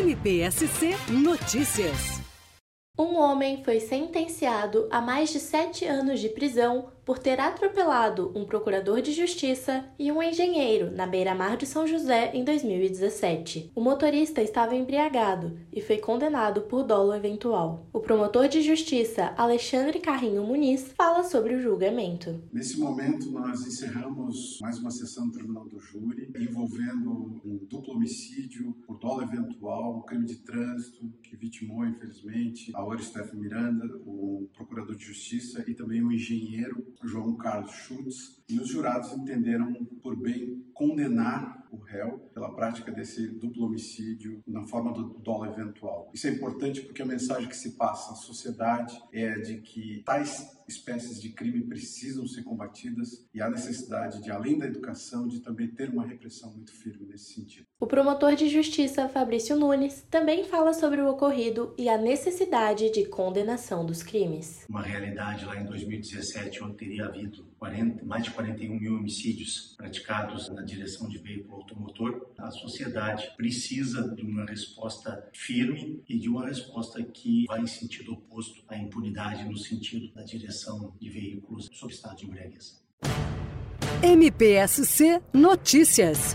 NPSC Notícias. Um homem foi sentenciado a mais de sete anos de prisão por ter atropelado um procurador de justiça e um engenheiro na beira-mar de São José em 2017. O motorista estava embriagado e foi condenado por dolo eventual. O promotor de justiça, Alexandre Carrinho Muniz, fala sobre o julgamento. Nesse momento, nós encerramos mais uma sessão do Tribunal do Júri envolvendo um duplo homicídio por dolo eventual, um crime de trânsito que vitimou, infelizmente, a Oristef Miranda, o procurador de justiça e também o engenheiro João Carlos Schutz, e os jurados entenderam por bem condenar o réu pela prática desse duplo homicídio na forma do dolo eventual. Isso é importante porque a mensagem que se passa à sociedade é de que tais espécies de crime precisam ser combatidas e há necessidade de, além da educação, de também ter uma repressão muito firme nesse sentido. O promotor de justiça Fabrício Nunes também fala sobre o ocorrido e a necessidade de condenação dos crimes. Uma realidade lá em 2017, onde teria havido 40, mais de 41 mil homicídios praticados na direção de veículo automotor, a sociedade precisa de uma resposta firme e de uma resposta que vai em sentido oposto à impunidade no sentido da direção de veículos sob estado de embriaguez. MPSC Notícias,